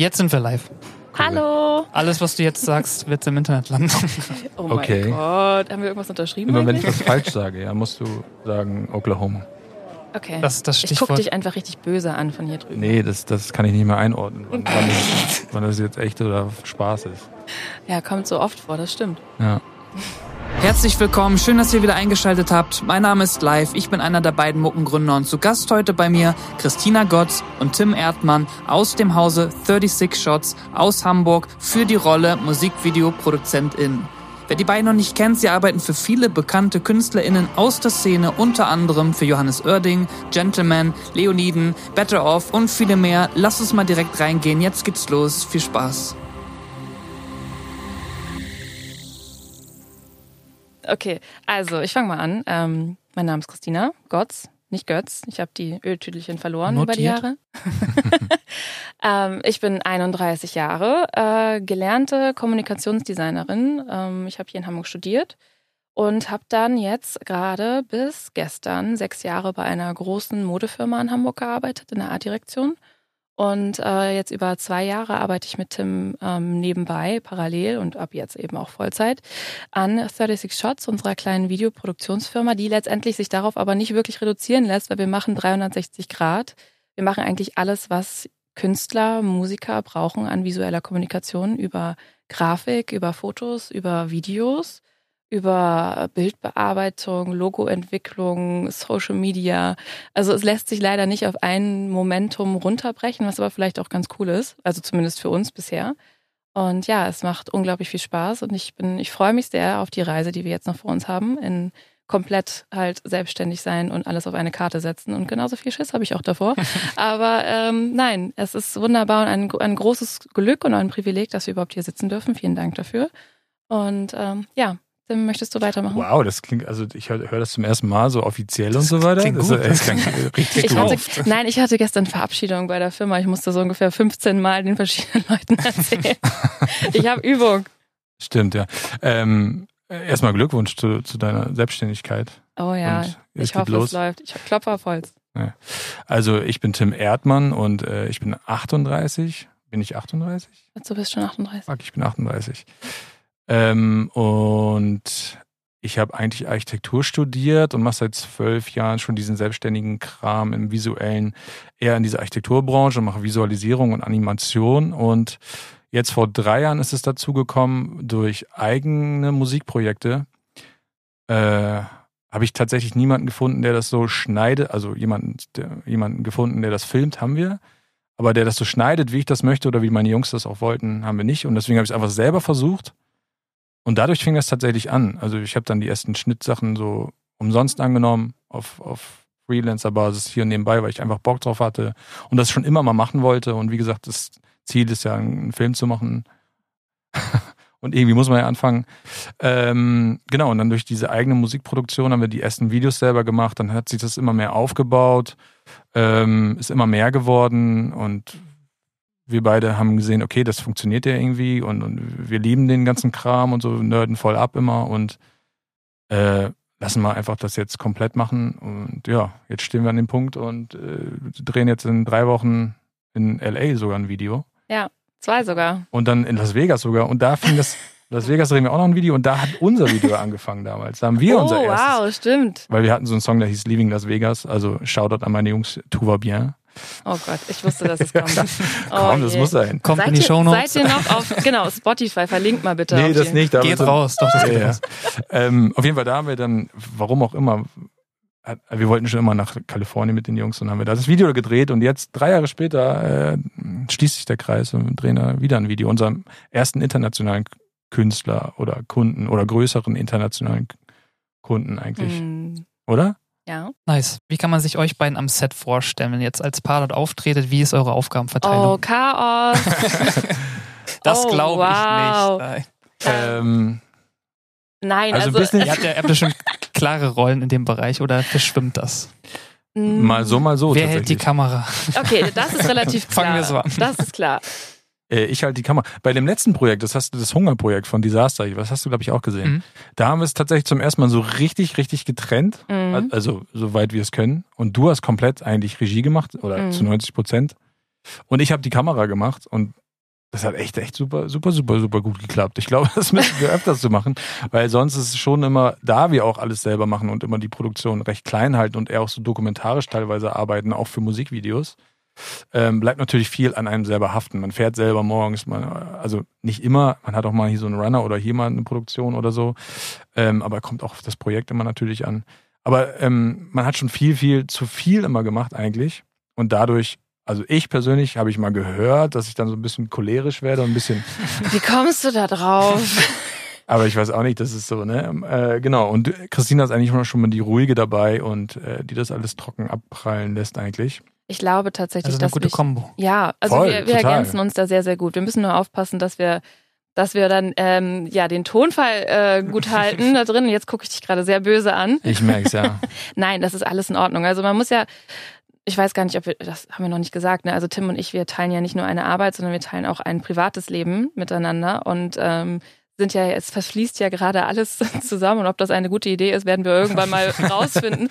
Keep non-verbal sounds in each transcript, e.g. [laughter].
Jetzt sind wir live. Hallo. Alles, was du jetzt sagst, wird im Internet landen. Oh mein Okay. Gott. Haben wir irgendwas unterschrieben? Immer wenn ich eigentlich? was falsch sage, ja, musst du sagen Oklahoma. Okay. Das ist das ich gucke Stichwort. dich einfach richtig böse an von hier drüben. Nee, das, das kann ich nicht mehr einordnen, wann, wann, [laughs] das, wann das jetzt echt oder Spaß ist. Ja, kommt so oft vor, das stimmt. Ja. Herzlich willkommen, schön, dass ihr wieder eingeschaltet habt. Mein Name ist Live, ich bin einer der beiden Muckengründer und zu Gast heute bei mir Christina Gotz und Tim Erdmann aus dem Hause 36 Shots aus Hamburg für die Rolle Musikvideoproduzentin. Wer die beiden noch nicht kennt, sie arbeiten für viele bekannte KünstlerInnen aus der Szene, unter anderem für Johannes Oerding, Gentleman, Leoniden, Better Off und viele mehr. Lass uns mal direkt reingehen, jetzt geht's los. Viel Spaß. Okay, also ich fange mal an. Ähm, mein Name ist Christina Gotz, nicht Götz. Ich habe die Öltüdelchen verloren über die Notiert. Jahre. [laughs] ähm, ich bin 31 Jahre, äh, gelernte Kommunikationsdesignerin. Ähm, ich habe hier in Hamburg studiert und habe dann jetzt gerade bis gestern sechs Jahre bei einer großen Modefirma in Hamburg gearbeitet, in der Artdirektion. Und äh, jetzt über zwei Jahre arbeite ich mit Tim ähm, nebenbei, parallel und ab jetzt eben auch Vollzeit an 36 Shots, unserer kleinen Videoproduktionsfirma, die letztendlich sich darauf aber nicht wirklich reduzieren lässt, weil wir machen 360 Grad. Wir machen eigentlich alles, was Künstler, Musiker brauchen an visueller Kommunikation über Grafik, über Fotos, über Videos, über Bildbearbeitung, Logoentwicklung, Social Media. Also es lässt sich leider nicht auf ein Momentum runterbrechen, was aber vielleicht auch ganz cool ist. Also zumindest für uns bisher. Und ja, es macht unglaublich viel Spaß und ich bin, ich freue mich sehr auf die Reise, die wir jetzt noch vor uns haben, in komplett halt selbstständig sein und alles auf eine Karte setzen. Und genauso viel Schiss habe ich auch davor. [laughs] Aber ähm, nein, es ist wunderbar und ein, ein großes Glück und ein Privileg, dass wir überhaupt hier sitzen dürfen. Vielen Dank dafür. Und ähm, ja, Tim, möchtest du weitermachen? Wow, das klingt, also ich höre hör das zum ersten Mal so offiziell und so weiter. klingt das, gut. das [laughs] klingt richtig Ich hatte, nein, ich hatte gestern Verabschiedung bei der Firma. Ich musste so ungefähr 15 Mal den verschiedenen [laughs] Leuten erzählen. ich habe Übung. Stimmt, ja. Ähm, erstmal Glückwunsch zu, zu deiner Selbstständigkeit. Oh ja, ich hoffe, los. es läuft. Ich klopfe auf Holz. Also ich bin Tim Erdmann und äh, ich bin 38. Bin ich 38? Du bist schon 38. Fuck, ich bin 38. Ähm, und ich habe eigentlich Architektur studiert und mache seit zwölf Jahren schon diesen selbstständigen Kram im visuellen, eher in dieser Architekturbranche und mache Visualisierung und Animation. Und jetzt vor drei Jahren ist es dazu gekommen, durch eigene Musikprojekte äh, habe ich tatsächlich niemanden gefunden, der das so schneidet, also jemanden, der, jemanden gefunden, der das filmt, haben wir. Aber der das so schneidet, wie ich das möchte oder wie meine Jungs das auch wollten, haben wir nicht. Und deswegen habe ich es einfach selber versucht. Und dadurch fing das tatsächlich an. Also ich habe dann die ersten Schnittsachen so umsonst angenommen, auf, auf Freelancer-Basis hier nebenbei, weil ich einfach Bock drauf hatte und das schon immer mal machen wollte. Und wie gesagt, das Ziel ist ja, einen Film zu machen. [laughs] und irgendwie muss man ja anfangen. Ähm, genau, und dann durch diese eigene Musikproduktion haben wir die ersten Videos selber gemacht. Dann hat sich das immer mehr aufgebaut, ähm, ist immer mehr geworden und wir beide haben gesehen, okay, das funktioniert ja irgendwie und, und wir lieben den ganzen Kram und so, nerden voll ab immer und äh, lassen wir einfach das jetzt komplett machen. Und ja, jetzt stehen wir an dem Punkt und äh, drehen jetzt in drei Wochen in LA sogar ein Video. Zwei sogar. Und dann in Las Vegas sogar. Und da fing das, Las Vegas drehen wir auch noch ein Video und da hat unser Video angefangen damals. Da haben wir oh, unser erstes. wow, stimmt. Weil wir hatten so einen Song, der hieß Leaving Las Vegas. Also Shoutout an meine Jungs, tout va bien. Oh Gott, ich wusste, dass es kommt. [laughs] Oh Komm, das je. muss sein. Kommt seid in die ihr, Shownotes. Seid ihr noch auf, genau, Spotify, verlinkt mal bitte. Nee, auf das nicht. aber Geht raus, doch, das geht raus. Ähm, auf jeden Fall, da haben wir dann, warum auch immer, hat- wir wollten schon immer nach Kalifornien mit den Jungs und haben wir da das Video gedreht und jetzt, drei Jahre später, äh, schließt sich der Kreis und wir drehen da wieder ein Video. Unserem ersten internationalen Künstler oder Kunden oder größeren internationalen Kunden eigentlich, Hm, oder? Ja. Nice. Wie kann man sich euch beiden am Set vorstellen, wenn ihr jetzt als Paar dort auftretet? Wie ist eure Oh, Aufgabenverteilung? Chaos. [laughs] das oh, glaube wow. ich nicht. Nein. Ähm, Nein, Also also, ein bisschen- Ihr habt ja, ihr habt ja schon klare Rollen in dem Bereich oder verschwimmt das? mm, mal so, mal so. Oh, Wer hält die. Kamera? Okay, das ist relativ klar. [laughs] Fangen wir so an. Das ist klar. Äh, ich halte die Kamera. Bei dem letzten Projekt, das hast du, das Hungerprojekt von Disaster, was hast du, glaube ich, auch gesehen. Mhm. Da haben wir es tatsächlich zum ersten Mal so richtig, richtig getrennt. Mhm. Also, soweit wir es können. Und du hast komplett eigentlich Regie gemacht, oder Mhm. zu 90 Prozent. Und ich habe die Kamera gemacht und das hat echt, echt super, super, super, super gut geklappt. Ich glaube, [laughs] das müssen wir öfters so machen, weil sonst ist es schon immer, da wir auch alles selber machen und immer die Produktion recht klein halten und eher auch so dokumentarisch teilweise arbeiten, auch für Musikvideos, ähm, bleibt natürlich viel an einem selber haften. Man fährt selber morgens, man, also nicht immer, man hat auch mal hier so einen Runner oder hier mal eine Produktion oder so, ähm, aber kommt auch auf das Projekt immer natürlich an. Aber ähm, man hat schon viel, viel zu viel immer gemacht eigentlich und dadurch also ich persönlich habe ich mal gehört, dass ich dann so ein bisschen cholerisch werde und ein bisschen. Wie kommst du da drauf? [laughs] Aber ich weiß auch nicht, das ist so, ne? Äh, genau. Und Christina ist eigentlich schon mal die ruhige dabei und äh, die das alles trocken abprallen lässt eigentlich. Ich glaube tatsächlich, Also eine dass gute ich, Kombo. ja, also Voll, wir, wir ergänzen uns da sehr, sehr gut. Wir müssen nur aufpassen, dass wir, dass wir dann ähm, ja den Tonfall äh, gut [laughs] halten da drin. Jetzt gucke ich dich gerade sehr böse an. Ich merke es ja. [laughs] Nein, das ist alles in Ordnung. Also man muss ja, ich weiß gar nicht, ob wir, das haben wir noch nicht gesagt, ne? Also Tim und ich, wir teilen ja nicht nur eine Arbeit, sondern wir teilen auch ein privates Leben miteinander und ähm, sind ja, es verschließt ja gerade alles [laughs] zusammen und ob das eine gute Idee ist, werden wir irgendwann mal rausfinden.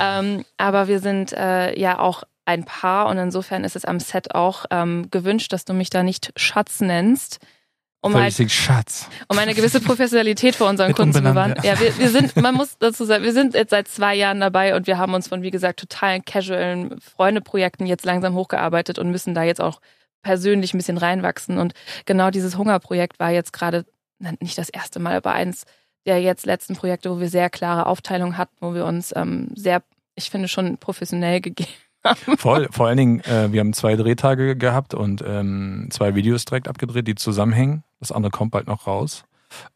Ähm, aber wir sind äh, ja auch ein Paar und insofern ist es am Set auch ähm, gewünscht, dass du mich da nicht Schatz nennst. Um halt um eine gewisse Professionalität für unseren Kunden zu bewahren. Ja, wir, wir sind, man [laughs] muss dazu sagen, wir sind jetzt seit zwei Jahren dabei und wir haben uns von, wie gesagt, totalen casualen Freundeprojekten jetzt langsam hochgearbeitet und müssen da jetzt auch persönlich ein bisschen reinwachsen. Und genau dieses Hungerprojekt war jetzt gerade nicht das erste Mal, aber eins der jetzt letzten Projekte, wo wir sehr klare Aufteilung hatten, wo wir uns ähm, sehr, ich finde, schon professionell gegeben [laughs] Voll, vor allen Dingen, äh, wir haben zwei Drehtage gehabt und ähm, zwei Videos direkt abgedreht, die zusammenhängen. Das andere kommt bald noch raus.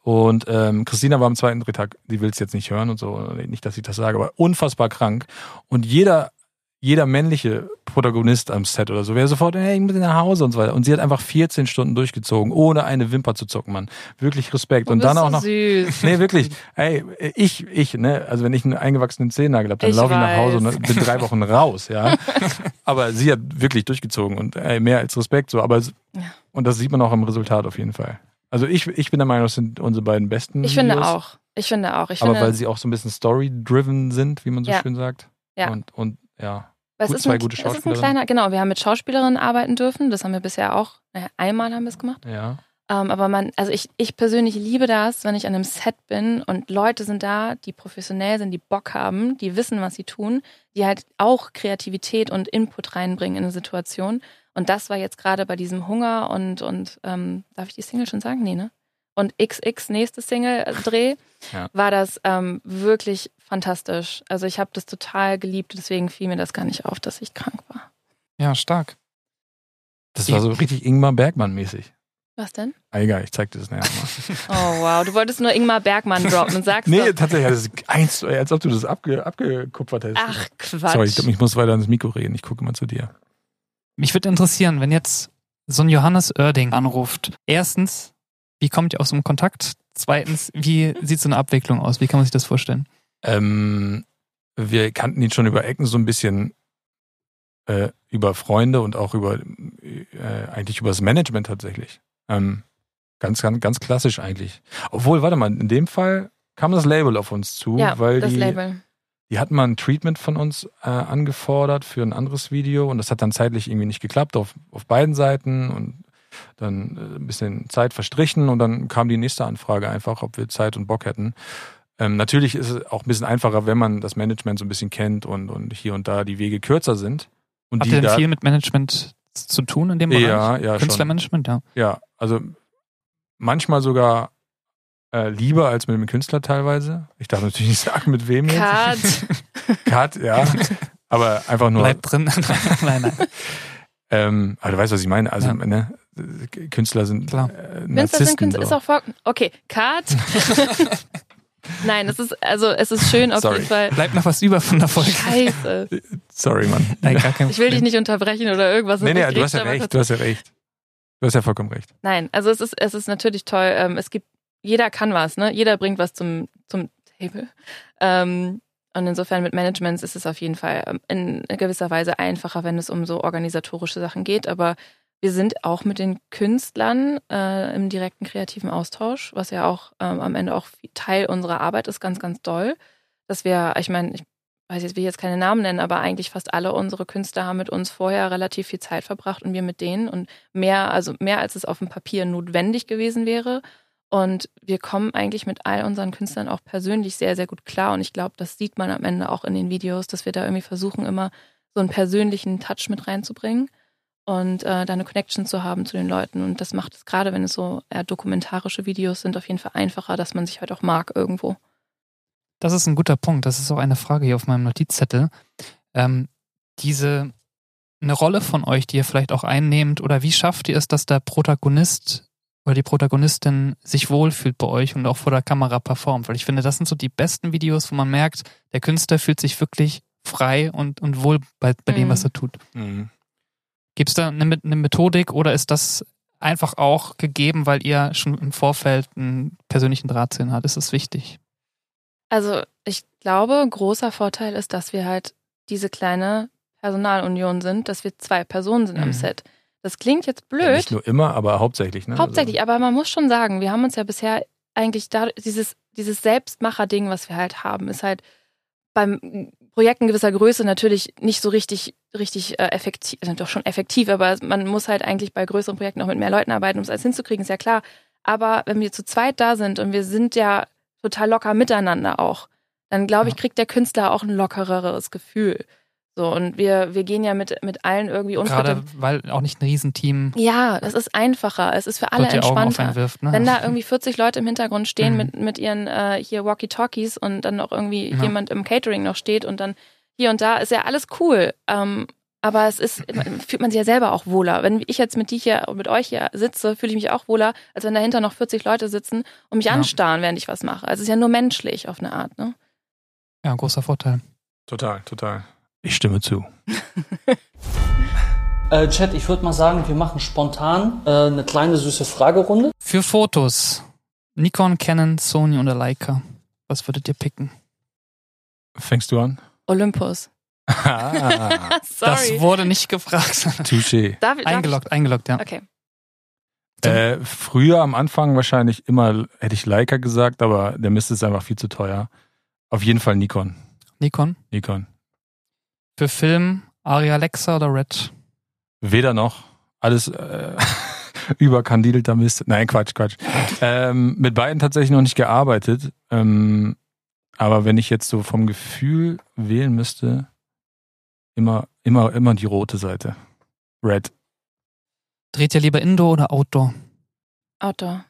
Und ähm, Christina war am zweiten Drehtag, die will es jetzt nicht hören und so, nicht, dass ich das sage, aber unfassbar krank. Und jeder, jeder männliche Protagonist am Set oder so wäre sofort, hey, ich muss nach Hause und so weiter. Und sie hat einfach 14 Stunden durchgezogen, ohne eine Wimper zu zucken, Mann. Wirklich Respekt. Und Du bist dann auch so noch. süß. Nee, wirklich. Ey, ich, ich, ne, also wenn ich einen eingewachsenen Zehennagel habe, dann laufe ich nach Hause und bin drei Wochen raus, ja. [laughs] Aber sie hat wirklich durchgezogen und ey, mehr als Respekt so. Aber Ja. und das sieht man auch im Resultat auf jeden Fall. Also ich, ich bin der Meinung, das sind unsere beiden besten. Ich finde Videos. auch. Ich finde auch. Ich Aber finde, weil sie auch so ein bisschen story-driven sind, wie man so Ja. schön sagt. Ja. Und, und ja. Gut, ist zwei ein, gute es ist ein Schauspielerinnen. kleiner, genau, wir haben mit Schauspielerinnen arbeiten dürfen. Das haben wir bisher auch, naja, einmal haben wir es gemacht. Ja. Ähm, aber man, also ich, ich persönlich liebe das, wenn ich an einem Set bin und Leute sind da, die professionell sind, die Bock haben, die wissen, was sie tun, die halt auch Kreativität und Input reinbringen in eine Situation. Und das war jetzt gerade bei diesem Hunger und, und ähm, darf ich die Single schon sagen? Nee, ne? Und XX, nächste Single-Dreh, [laughs] Ja. war das ähm, wirklich fantastisch. Also ich habe das total geliebt, deswegen fiel mir das gar nicht auf, dass ich krank war. Ja, stark. Das war so richtig Ingmar Bergmann-mäßig. Was denn? Ah, egal, ich zeig dir das nachher mal. [laughs] Oh wow, du wolltest nur Ingmar Bergmann droppen und sagst [laughs] nee, doch, tatsächlich, das ist eins, als ob du das abge, abgekupfert hättest. ach Quatsch. Sorry, ich, ich muss weiter ins Mikro reden. Ich gucke mal zu dir. Mich würde interessieren, wenn jetzt so ein Johannes Oerding anruft. Erstens, wie kommt ihr aus dem Kontakt? Zweitens, wie sieht so eine Abwicklung aus? Wie kann man sich das vorstellen? Ähm, wir kannten ihn schon über Ecken so ein bisschen äh, über Freunde und auch über äh, eigentlich über das Management tatsächlich. Ähm, ganz, ganz, ganz klassisch eigentlich. Obwohl, warte mal, in dem Fall kam das Label auf uns zu, ja, weil das die, Label. die hatten mal ein Treatment von uns äh, angefordert für ein anderes Video und das hat dann zeitlich irgendwie nicht geklappt auf, auf beiden Seiten und dann äh, ein bisschen Zeit verstrichen und dann kam die nächste Anfrage einfach, ob wir Zeit und Bock hätten. Ähm, natürlich ist es auch ein bisschen einfacher, wenn man das Management so ein bisschen kennt und, und hier und da die Wege kürzer sind. Und Habt die ihr denn da, viel mit Management zu tun in dem Bereich? Ja, ja, schon. Künstlermanagement, ja. Ja, also manchmal sogar äh, lieber als mit dem Künstler teilweise. Ich darf natürlich nicht sagen, mit wem jetzt. Cut. [laughs] Cut, ja. Aber einfach nur. Bleibt drin. [laughs] nein, nein. Ähm, aber du weißt, was ich meine. Also, Ja. ne, Künstler sind Klar. äh, Künstler sind Narzissten. Künstler, so. ist auch vor. Okay, Cut. [laughs] Nein, es ist, also es ist schön auf Sorry. jeden Fall. Bleibt noch was über von der Folge. Scheiße. Sorry, Mann. Nein, gar kein Ich will dich nicht unterbrechen oder irgendwas. Nee, nee, du hast ja recht. Du hast ja recht. Du hast ja vollkommen recht. Nein, also es ist, es ist natürlich toll. Ähm, es gibt, jeder kann was, ne? Jeder bringt was zum, zum Table. Ähm, und insofern mit Managements ist es auf jeden Fall ähm, in gewisser Weise einfacher, wenn es um so organisatorische Sachen geht. Aber wir sind auch mit den Künstlern äh, im direkten kreativen Austausch, was ja auch ähm, am Ende auch Teil unserer Arbeit ist, ganz, ganz doll. Dass wir, ich meine, ich weiß jetzt, will jetzt keine Namen nennen, aber eigentlich fast alle unsere Künstler haben mit uns vorher relativ viel Zeit verbracht und wir mit denen und mehr, also mehr als es auf dem Papier notwendig gewesen wäre. Und wir kommen eigentlich mit all unseren Künstlern auch persönlich sehr, sehr gut klar. Und ich glaube, das sieht man am Ende auch in den Videos, dass wir da irgendwie versuchen, immer so einen persönlichen Touch mit reinzubringen und äh, da eine Connection zu haben zu den Leuten. Und das macht es gerade, wenn es so eher dokumentarische Videos sind, auf jeden Fall einfacher, dass man sich halt auch mag irgendwo. Das ist ein guter Punkt. Das ist auch eine Frage hier auf meinem Notizzettel. Ähm, diese eine Rolle von euch, die ihr vielleicht auch einnehmt, oder wie schafft ihr es, dass der Protagonist oder die Protagonistin sich wohlfühlt bei euch und auch vor der Kamera performt? Weil ich finde, das sind so die besten Videos, wo man merkt, der Künstler fühlt sich wirklich frei und, und wohl bei, bei dem, was Mhm. er tut. Mhm. Gibt es da eine, eine Methodik oder ist das einfach auch gegeben, weil ihr schon im Vorfeld einen persönlichen Draht zu ihnen habt? Ist das wichtig? Also ich glaube, großer Vorteil ist, dass wir halt diese kleine Personalunion sind, dass wir zwei Personen sind Mhm. am Set. Das klingt jetzt Ja, blöd, nicht nur immer, aber hauptsächlich. Ne? hauptsächlich, aber man muss schon sagen, wir haben uns ja bisher eigentlich da, dieses, dieses Selbstmacher-Ding, was wir halt haben, ist halt beim Projekten gewisser Größe natürlich nicht so richtig, richtig äh, effektiv, also doch schon effektiv, aber man muss halt eigentlich bei größeren Projekten auch mit mehr Leuten arbeiten, um es alles hinzukriegen, ist ja klar. Aber wenn wir zu zweit da sind und wir sind ja total locker miteinander auch, dann glaube ich, kriegt der Künstler auch ein lockereres Gefühl. So, und wir, wir gehen ja mit, mit allen irgendwie Gerade unverständlich. weil auch nicht ein Riesenteam Ja, das ist einfacher. Es ist für alle entspannter. wirft. Ne? Wenn da irgendwie 40 Leute im Hintergrund stehen Mhm. mit, mit ihren äh, hier Walkie-Talkies und dann noch irgendwie Ja. jemand im Catering noch steht und dann hier und da, ist ja alles cool. Ähm, aber es ist, fühlt man sich ja selber auch wohler. Wenn ich jetzt mit dir hier, mit euch hier sitze, fühle ich mich auch wohler, als wenn dahinter noch 40 Leute sitzen und mich Ja. anstarren, während ich was mache. Also es ist ja nur menschlich auf eine Art, ne? ja, großer Vorteil. Total, total. Ich stimme zu. [laughs] Äh, Chat, ich würde mal sagen, wir machen spontan äh, eine kleine süße Fragerunde. Für Fotos. Nikon, Canon, Sony oder Leica. Was würdet ihr picken? Fängst du an? Olympus. [laughs] [laughs] ah, Das wurde nicht gefragt. touché. Darf, darf eingeloggt, eingeloggt, ja. Okay. Äh, früher am Anfang wahrscheinlich immer, hätte ich Leica gesagt, aber der Mist ist einfach viel zu teuer. Auf jeden Fall Nikon. Nikon. Nikon. Für Film, Aria Alexa oder Red? Weder noch. Alles äh, [laughs] überkandidelter Mist. Nein, Quatsch, Quatsch. ähm, mit beiden tatsächlich noch nicht gearbeitet. Ähm, aber wenn ich jetzt so vom Gefühl wählen müsste, immer, immer, immer die rote Seite. Red. Dreht ihr lieber Indoor oder Outdoor? Outdoor.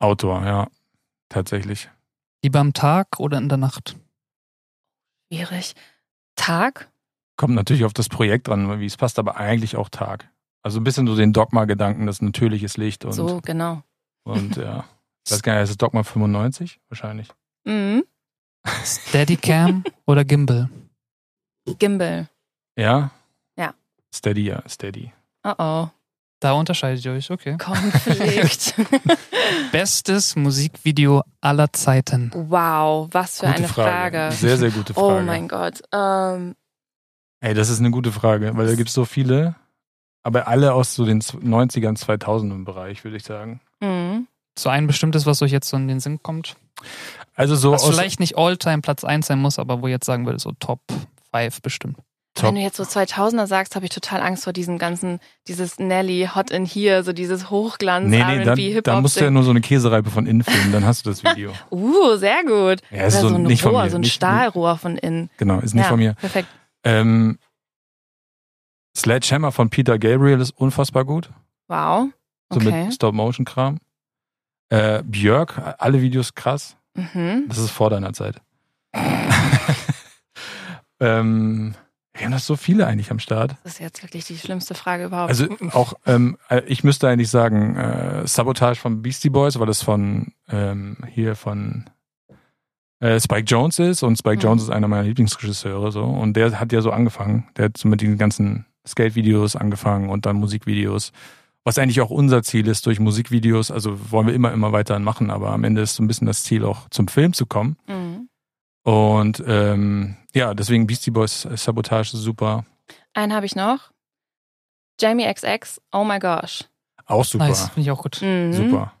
Outdoor, ja. Tatsächlich. Lieber am Tag oder in der Nacht? Schwierig. Tag? Kommt natürlich auf das Projekt dran, wie es passt, aber eigentlich auch Tag. Also ein bisschen so den Dogma-Gedanken, das natürliches Licht und, so, genau. und ja. [laughs] Ich weiß gar nicht, ist es Dogma 95? Wahrscheinlich. Mhm. Steadicam oder Gimbal? Gimbal. Ja? Ja. Steady, ja, steady. Oh oh. Da unterscheidet ihr euch, okay. Konflikt. [laughs] Bestes Musikvideo aller Zeiten. wow, was für Gute eine Frage. Sehr, sehr gute Frage. Oh mein Gott. Ähm, Ey, das ist eine gute Frage, weil da gibt es so viele, aber alle aus so den 90ern, 2000ern Bereich, würde ich sagen. mhm. So ein bestimmtes, was euch jetzt so in den Sinn kommt? Also so Was aus vielleicht nicht All-Time Platz 1 sein muss, aber wo ihr jetzt sagen würde, so Top 5 bestimmt. Top. Wenn du jetzt so 2000er sagst, habe ich total Angst vor diesem ganzen, dieses Nelly, Hot in Here, so dieses Hochglanz, Nee, nee, R&B, dann, Hip-Hop. dann musst du ja nur so eine Käsereibe von innen filmen, dann hast du das Video. [laughs] uh, sehr gut. Ja, ist Oder so, so ein nicht von Rohr, mir. so ein nicht, Stahlrohr von innen. Genau, ist nicht ja, von mir. Perfekt. Ähm, Sledgehammer von Peter Gabriel ist unfassbar gut. Wow. So Okay. mit Stop-Motion-Kram. Äh, Björk, alle Videos krass. Mhm. Das ist vor deiner Zeit. [laughs] ähm, wir haben das so viele eigentlich am Start. Das ist jetzt wirklich die schlimmste Frage überhaupt. Also auch, ähm, äh, ich müsste eigentlich sagen, äh, Sabotage von Beastie Boys, weil das von ähm, hier von äh, Spike Jones ist und Spike Mhm. Jones ist einer meiner Lieblingsregisseure so und der hat ja so angefangen. Der hat so mit den ganzen Skate-Videos angefangen und dann Musikvideos. Was eigentlich auch unser Ziel ist durch Musikvideos, also wollen wir immer, immer weiter machen, aber am Ende ist so ein bisschen das Ziel auch zum Film zu kommen. mhm. Und ähm, ja, deswegen Beastie Boys Sabotage ist super. Einen habe ich noch. Jamie XX, oh my gosh. Auch super. Nice, finde ich auch gut. Mhm. Super.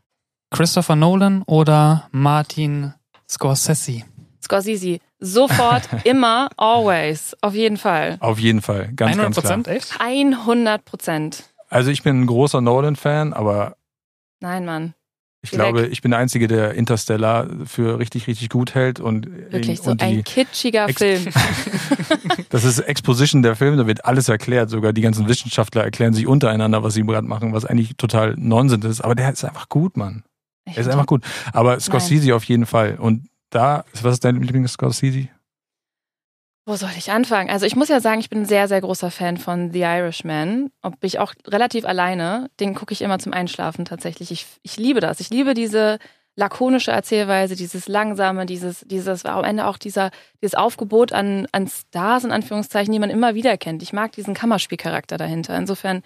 Christopher Nolan oder Martin Scorsese? Scorsese. Sofort, [laughs] immer, always. Auf jeden Fall. Auf jeden Fall, ganz, 100 ganz klar. Prozent, echt? 100 Prozent. Also ich bin ein großer Nolan-Fan, aber Nein, Mann. Ich glaube, ich bin der Einzige, der Interstellar für richtig, richtig gut hält und Wirklich so und die, ein kitschiger Ex- Film. [laughs] [laughs] Das ist Exposition der Film, da wird alles erklärt. Sogar die ganzen Wissenschaftler erklären sich untereinander, was sie gerade machen, was eigentlich total Nonsens ist. Aber der ist einfach gut, Mann. Ich Er ist einfach gut. Aber Scorsese auf jeden Fall. Und da, was ist dein Lieblings-Scorsese? Wo soll ich anfangen? Also ich muss ja sagen, ich bin ein sehr, sehr großer Fan von The Irishman. Ob ich auch relativ alleine, den gucke ich immer zum Einschlafen tatsächlich. Ich, ich liebe das. Ich liebe diese lakonische Erzählweise, dieses langsame, dieses, dieses, am Ende auch dieser, dieses Aufgebot an, an Stars in Anführungszeichen, die man immer wieder kennt. Ich mag diesen Kammerspielcharakter dahinter. Insofern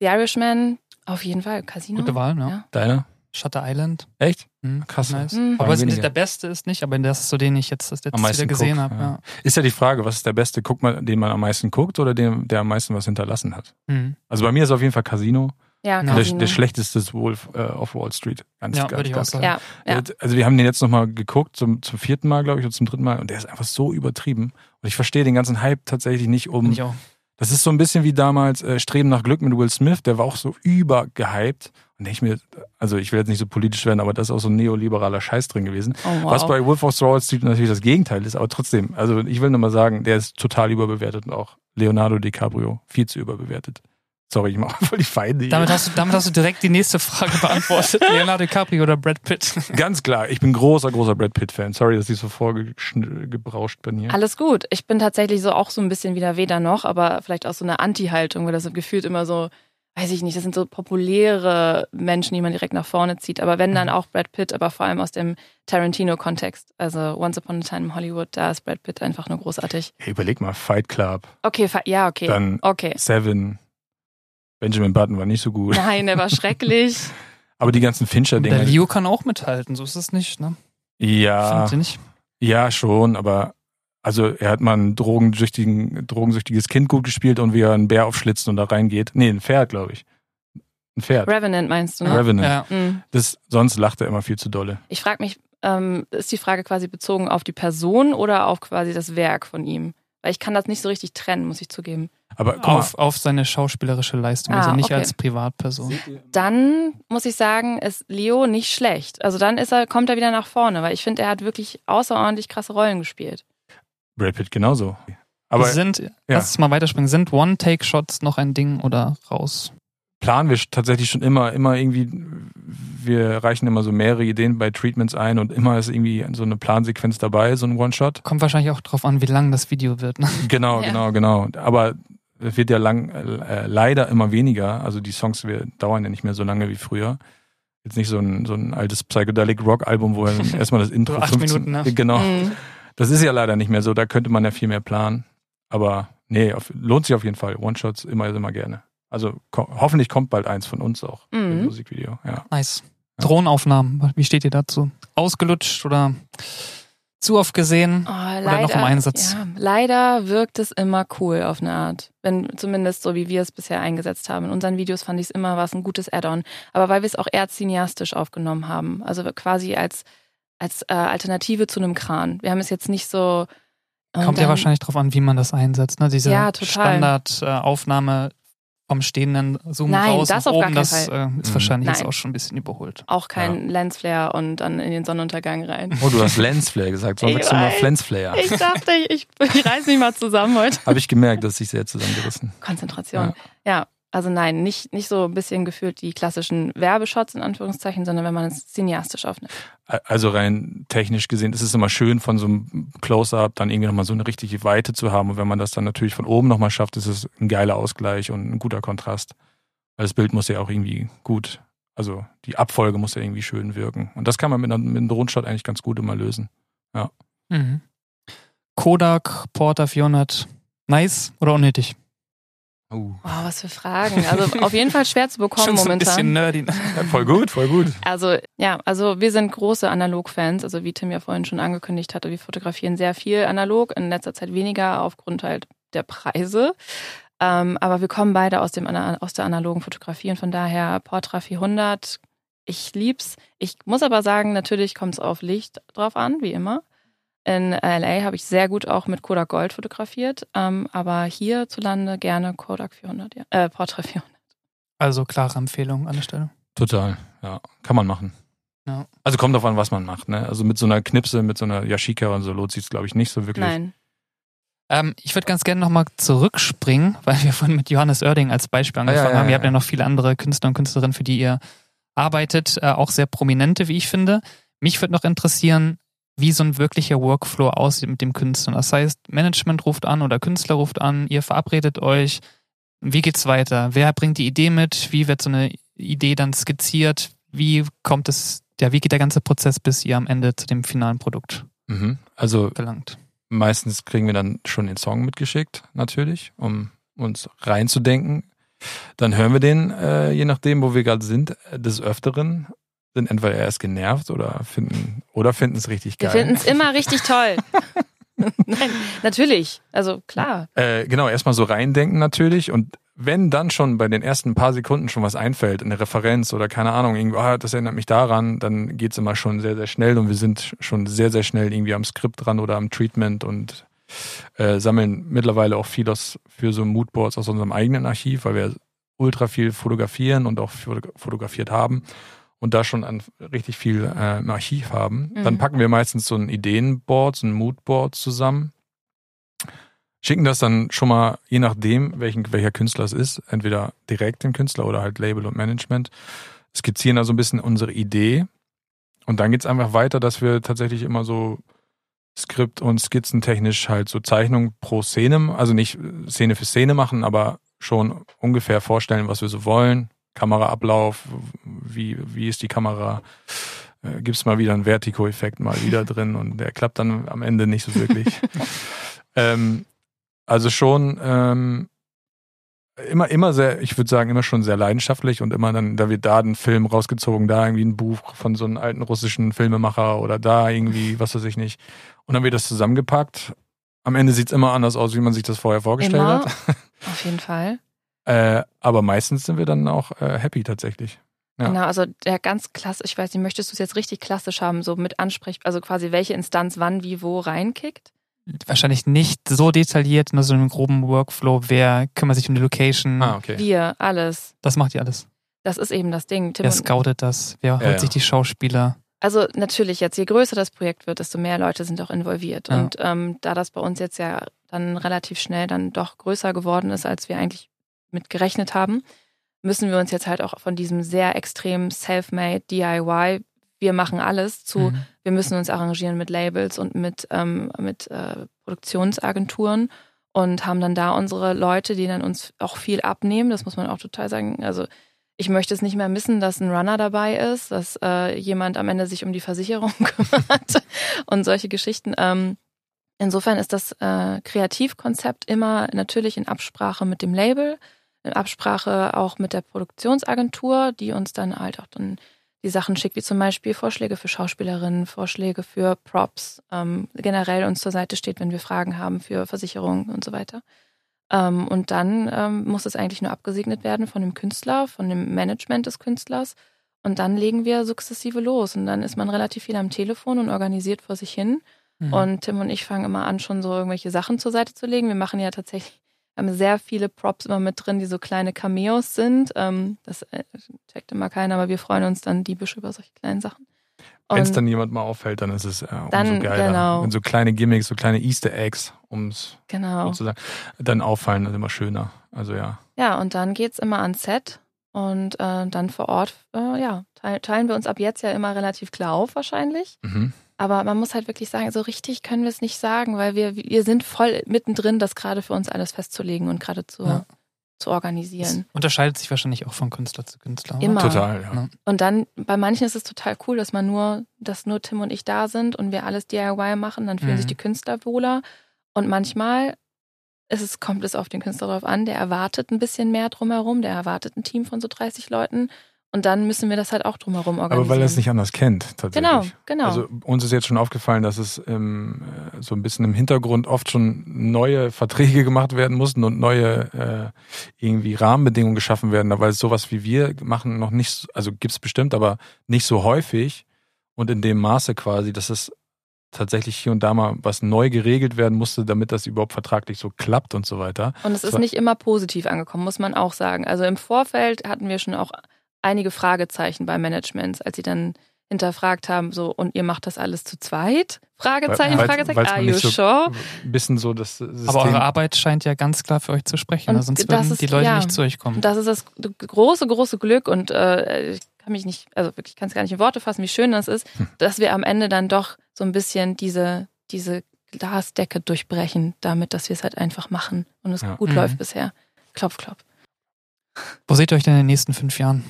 The Irishman auf jeden Fall. Casino. Gute Wahl, ja. Ja. Deiner? Shutter Island. Echt? Mhm, Krass. Nice. Mhm. Aber es ist der beste ist nicht, aber das ist so, den ich jetzt das letzte Am meisten wieder gesehen habe. ja. Ja. Ist ja die Frage, was ist der Beste? Guckt man, den man am meisten guckt oder den, der am meisten was hinterlassen hat? Mhm. Also bei mir ist auf jeden Fall Casino. Ja. Der, Casino. der schlechteste ist Wolf äh, auf Wall Street. Ganz, Ja, ganz, würde ich auch ganz sagen. ja, Also wir haben den jetzt nochmal geguckt, zum, zum vierten Mal, glaube ich, oder zum dritten Mal, und der ist einfach so übertrieben. Und ich verstehe den ganzen Hype tatsächlich nicht um. Ich auch. Das ist so ein bisschen wie damals äh, Streben nach Glück mit Will Smith, der war auch so übergehypt. Und denke ich mir, also ich will jetzt nicht so politisch werden, aber da ist auch so ein neoliberaler Scheiß drin gewesen. Oh, wow. Was bei Wolf of Wall Street natürlich das Gegenteil ist, aber trotzdem, also ich will nur mal sagen, der ist total überbewertet und auch Leonardo DiCaprio viel zu überbewertet. Sorry, ich mache voll die Feinde hier. Damit hast, du, damit hast du direkt die nächste Frage beantwortet. [laughs] Leonardo DiCaprio oder Brad Pitt? Ganz klar, ich bin großer, großer Brad Pitt-Fan. Sorry, dass ich so vorgebrauscht bin hier. Alles gut. Ich bin tatsächlich so auch so ein bisschen wieder weder noch, aber vielleicht auch so eine Anti-Haltung, weil das so gefühlt immer so, weiß ich nicht, das sind so populäre Menschen, die man direkt nach vorne zieht. Aber wenn Mhm. dann auch Brad Pitt, aber vor allem aus dem Tarantino-Kontext. Also Once Upon a Time in Hollywood, da ist Brad Pitt einfach nur großartig. Hey, überleg mal, Fight Club, Okay, ja, okay. Dann- okay. Seven, Benjamin Button war nicht so gut. Nein, der war schrecklich. [laughs] Aber die ganzen Der Fincher-Dinger. Leo kann auch mithalten, so ist es nicht, ne? Ja, Findet ihr nicht? ja, schon, aber also er hat mal ein drogensüchtigen, drogensüchtiges Kind gut gespielt und wie er einen Bär aufschlitzt und da reingeht. Nee, ein Pferd, glaube ich. Ein Pferd. Revenant meinst du, ne? Revenant. Ja. Mhm. Das, sonst lacht er immer viel zu dolle. Ich frage mich, ähm, ist die Frage quasi bezogen auf die Person oder auf quasi das Werk von ihm? Weil ich kann das nicht so richtig trennen, muss ich zugeben. Aber guck Auf, auf seine schauspielerische Leistung, Ah, also nicht okay. als Privatperson. Dann muss ich sagen, ist Leo nicht schlecht. Also dann ist er, kommt er wieder nach vorne, weil ich finde, er hat wirklich außerordentlich krasse Rollen gespielt. Brad Pitt genauso. Aber sind, lass uns mal weiterspringen, sind One-Take-Shots noch ein Ding oder raus? planen wir tatsächlich schon immer, immer irgendwie, wir reichen immer so mehrere Ideen bei Treatments ein und immer ist irgendwie so eine Plansequenz dabei, so ein One-Shot. Kommt wahrscheinlich auch drauf an, wie lang das Video wird. Ne? Genau, Ja. genau, genau. Aber es wird ja lang, äh, leider immer weniger. Also die Songs wir, dauern ja nicht mehr so lange wie früher. Jetzt nicht so ein, so ein altes Psychedelic Rock Album, wo er [laughs] erstmal das Intro So acht Minuten, ne? Genau. Mhm. Das ist ja leider nicht mehr so. Da könnte man ja viel mehr planen. Aber nee, auf, lohnt sich auf jeden Fall. One-Shots immer, immer gerne. Also ko hoffentlich kommt bald eins von uns auch im Mhm. Musikvideo. Ja. Nice. Ja. Drohnenaufnahmen, wie steht ihr dazu? Ausgelutscht oder zu oft gesehen? Oh, Oder leider, noch im Einsatz. Ja, leider wirkt es immer cool auf eine Art. Wenn, zumindest so, wie wir es bisher eingesetzt haben. In unseren Videos fand ich es immer was ein gutes Add-on. Aber weil wir es auch eher cineastisch aufgenommen haben. Also quasi als, als äh, Alternative zu einem Kran. Wir haben es jetzt nicht so. Kommt ja dann- wahrscheinlich drauf an, wie man das einsetzt. Ne? Diese Ja. Standardaufnahme vom stehenden Zoom Nein, raus das oben, das Fall. äh, ist Mhm. wahrscheinlich jetzt Nein. auch schon ein bisschen überholt. Auch kein Lensflare und dann in den Sonnenuntergang rein. Oh, du hast Lensflare gesagt. Sonst Ich sagst du immer weiß. Flensflare. Ich dachte, ich, ich reiß mich mal zusammen heute. Habe ich gemerkt, dass ich sehr zusammengerissen. Konzentration. Ja. Also nein, nicht, nicht so ein bisschen gefühlt die klassischen Werbeshots in Anführungszeichen, sondern wenn man es cineastisch aufnimmt. Also rein technisch gesehen ist es immer schön, von so einem Close-Up dann irgendwie nochmal so eine richtige Weite zu haben. Und wenn man das dann natürlich von oben nochmal schafft, ist es ein geiler Ausgleich und ein guter Kontrast. Weil das Bild muss ja auch irgendwie gut, also die Abfolge muss ja irgendwie schön wirken. Und das kann man mit, einer, mit einem Drohnenshot eigentlich ganz gut immer lösen. Mhm. Kodak, Porter 400, nice oder unnötig? Uh. Wow, was für Fragen. Also [laughs] auf jeden Fall schwer zu bekommen Schon so ein bisschen momentan. nerdy. Ja, voll gut, voll gut. Also ja, also wir sind große Analog-Fans. Also wie Tim ja vorhin schon angekündigt hatte, wir fotografieren sehr viel analog, in letzter Zeit weniger aufgrund halt der Preise. Ähm, aber wir kommen beide aus, dem, aus der analogen Fotografie und von daher Portra 400, ich lieb's. Ich muss aber sagen, natürlich kommt es auf Licht drauf an, wie immer. In LA habe ich sehr gut auch mit Kodak Gold fotografiert, ähm, aber hierzulande gerne Kodak 400, ja. äh, Portrait 400. Also klare Empfehlung an der Stelle. Total, ja. Kann man machen. Ja. Also kommt drauf an, was man macht. Ne? Also mit so einer Knipse, mit so einer Yashika und so lohnt sich glaube ich, nicht so wirklich. Nein. Ähm, ich würde ganz gerne nochmal zurückspringen, [laughs] weil wir vorhin mit Johannes Oerding als Beispiel angefangen Ah, ja, ja, haben. Ihr habt ja. ja noch viele andere Künstler und Künstlerinnen, für die ihr arbeitet, äh, auch sehr prominente, wie ich finde. Mich würde noch interessieren, wie so ein wirklicher Workflow aussieht mit dem Künstler. Das heißt, Management ruft an oder Künstler ruft an, ihr verabredet euch. Wie geht's weiter? Wer bringt die Idee mit? Wie wird so eine Idee dann skizziert? Wie kommt es, ja, wie geht der ganze Prozess, bis ihr am Ende zu dem finalen Produkt Mhm. Also gelangt? meistens kriegen wir dann schon den Song mitgeschickt, natürlich, um uns reinzudenken. Dann hören wir den, äh, je nachdem, wo wir gerade sind, äh, des Öfteren, sind entweder erst genervt oder finden oder finden es richtig Wir geil. finden es immer richtig toll. [laughs] Nein, natürlich. Also klar. Äh, genau, erstmal so reindenken natürlich und wenn dann schon bei den ersten paar Sekunden schon was einfällt, eine Referenz oder keine Ahnung, irgendwie, ah, das erinnert mich daran, dann geht's immer schon sehr, sehr schnell und wir sind schon sehr, sehr schnell irgendwie am Skript dran oder am Treatment und äh, sammeln mittlerweile auch viel aus, für so Moodboards aus unserem eigenen Archiv, weil wir ultra viel fotografieren und auch foto- fotografiert haben und da schon an richtig viel äh, im Archiv haben. Mhm. Dann packen wir meistens so ein Ideenboard, so ein Moodboard zusammen schicken das dann schon mal, je nachdem, welchen, welcher Künstler es ist, entweder direkt den Künstler oder halt Label und Management, skizzieren da so ein bisschen unsere Idee. Und dann geht's einfach weiter, dass wir tatsächlich immer so Skript- und Skizzentechnisch halt so Zeichnungen pro Szene, also nicht Szene für Szene machen, aber schon ungefähr vorstellen, was wir so wollen. Kameraablauf, wie, wie ist die Kamera? Äh, gibt's mal wieder einen Vertigo-Effekt mal wieder [laughs] drin und der klappt dann am Ende nicht so wirklich. [laughs] ähm, also schon ähm, immer, immer sehr, ich würde sagen, immer schon sehr leidenschaftlich und immer dann, da wird da ein Film rausgezogen, da irgendwie ein Buch von so einem alten russischen Filmemacher oder da irgendwie, was weiß ich nicht. Und dann wird das zusammengepackt. Am Ende sieht's immer anders aus, wie man sich das vorher vorgestellt Immer. hat. Auf jeden Fall. Äh, aber meistens sind wir dann auch äh, happy tatsächlich. Ja. Genau, also der ganz klasse, ich weiß nicht, möchtest du es jetzt richtig klassisch haben, so mit Ansprech, also quasi welche Instanz wann, wie, wo reinkickt? wahrscheinlich nicht so detailliert, nur so einen groben Workflow. Wer kümmert sich um die Location? Ah, okay. Wir, alles. Das macht ihr alles. Das ist eben das Ding. Tim Wer scoutet das? Wer holt Ja, ja. sich die Schauspieler? also natürlich jetzt, je größer das Projekt wird, desto mehr Leute sind auch involviert. Ja. Und ähm, da das bei uns jetzt ja dann relativ schnell dann doch größer geworden ist, als wir eigentlich mit gerechnet haben, müssen wir uns jetzt halt auch von diesem sehr extrem self-made DIY, wir machen alles, zu Mhm. wir müssen uns arrangieren mit Labels und mit, ähm, mit äh, Produktionsagenturen und haben dann da unsere Leute, die dann uns auch viel abnehmen. Das muss man auch total sagen. Also ich möchte es nicht mehr missen, dass ein Runner dabei ist, dass äh, jemand am Ende sich um die Versicherung [laughs] kümmert und solche Geschichten. Ähm, insofern ist das äh, Kreativkonzept immer natürlich in Absprache mit dem Label, in Absprache auch mit der Produktionsagentur, die uns dann halt auch dann die Sachen schickt, wie zum Beispiel Vorschläge für Schauspielerinnen, Vorschläge für Props, ähm, generell uns zur Seite steht, wenn wir Fragen haben für Versicherungen und so weiter. Ähm, und dann ähm, muss es eigentlich nur abgesegnet werden von dem Künstler, von dem Management des Künstlers. Und dann legen wir sukzessive los. Und dann ist man relativ viel am Telefon und organisiert vor sich hin. Mhm. Und Tim und ich fangen immer an, schon so irgendwelche Sachen zur Seite zu legen. Wir machen ja tatsächlich, haben sehr viele Props immer mit drin, die so kleine Cameos sind. Ähm, das äh, checkt immer keiner, aber wir freuen uns dann diebisch über solche kleinen Sachen. Wenn es dann jemand mal auffällt, dann ist es äh, umso Dann, geiler. genau. Wenn so kleine Gimmicks, so kleine Easter Eggs, um es Genau. sozusagen, dann auffallen, das ist immer schöner. Also ja. Ja, und dann geht's immer ans Set und äh, dann vor Ort, äh, ja, teil, teilen wir uns ab jetzt ja immer relativ klar auf wahrscheinlich. Mhm. Aber man muss halt wirklich sagen, so richtig können wir es nicht sagen, weil wir, wir sind voll mittendrin, das gerade für uns alles festzulegen und gerade zu, Ja. zu Das organisieren. unterscheidet sich wahrscheinlich auch von Künstler zu Künstler. oder? Immer. Total, ja. Ja. Und dann, bei manchen ist es total cool, dass man nur, dass nur Tim und ich da sind und wir alles DIY machen, dann fühlen Mhm. sich die Künstler wohler. Und manchmal ist es, kommt es auf den Künstler drauf an, der erwartet ein bisschen mehr drumherum, der erwartet ein Team von so 30 Leuten. Und dann müssen wir das halt auch drumherum organisieren. Aber weil er es nicht anders kennt, tatsächlich. Genau, genau. Also uns ist jetzt schon aufgefallen, dass es ähm, äh, so ein bisschen im Hintergrund oft schon neue Verträge gemacht werden mussten und neue äh, irgendwie Rahmenbedingungen geschaffen werden, weil sowas wie wir machen noch nicht, so- also gibt's bestimmt, aber nicht so häufig und in dem Maße quasi, dass es tatsächlich hier und da mal was neu geregelt werden musste, damit das überhaupt vertraglich so klappt und so weiter. Und es ist nicht immer positiv angekommen, muss man auch sagen. Also im Vorfeld hatten wir schon auch einige Fragezeichen beim Management, als sie dann hinterfragt haben, so, und ihr macht das alles zu zweit? Fragezeichen, Weil- Fragezeichen, weil's are man you so- sure? Ein bisschen so das System. Aber eure Arbeit scheint ja ganz klar für euch zu sprechen, Und ne? sonst würden ist- die Leute ja. nicht zu euch kommen. Das ist das große, große Glück und äh, ich kann mich nicht, also wirklich, ich kann es gar nicht in Worte fassen, wie schön das ist, Hm. dass wir am Ende dann doch so ein bisschen diese, diese Glasdecke durchbrechen, damit, dass wir es halt einfach machen und es Ja. gut Mhm. läuft bisher. Klopf, klopf. Wo seht ihr euch denn in den nächsten fünf Jahren?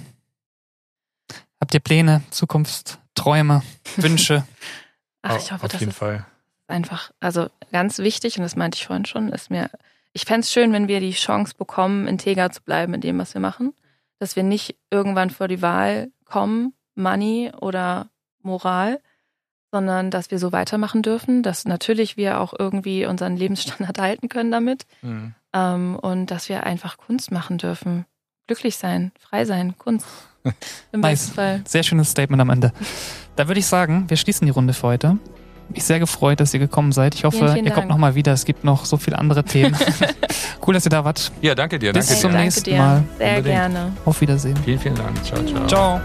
Habt ihr Pläne, Zukunftsträume, [laughs] Wünsche? Ach, ich hoffe, auf das jeden ist Fall. einfach, also ganz wichtig, und das meinte ich vorhin schon, ist mir, ich fände es schön, wenn wir die Chance bekommen, integer zu bleiben in dem, was wir machen. Dass wir nicht irgendwann vor die Wahl kommen, Money oder Moral, sondern dass wir so weitermachen dürfen, dass natürlich wir auch irgendwie unseren Lebensstandard [laughs] halten können damit Mhm. ähm, und dass wir einfach Kunst machen dürfen. Glücklich sein, frei sein, Kunst. [laughs] Im Nice. besten Fall. Sehr schönes Statement am Ende. Da würde ich sagen, wir schließen die Runde für heute. Mich sehr gefreut, dass ihr gekommen seid. Ich hoffe, Vielen, vielen ihr kommt nochmal wieder. Es gibt noch so viele andere [laughs] Themen. [laughs] cool, dass ihr da wart. Ja, danke dir. Bis Danke zum dir. Nächsten. Mal. Sehr Unbedingt. gerne. Auf Wiedersehen. Vielen, vielen Dank. Ciao, ciao. Ciao.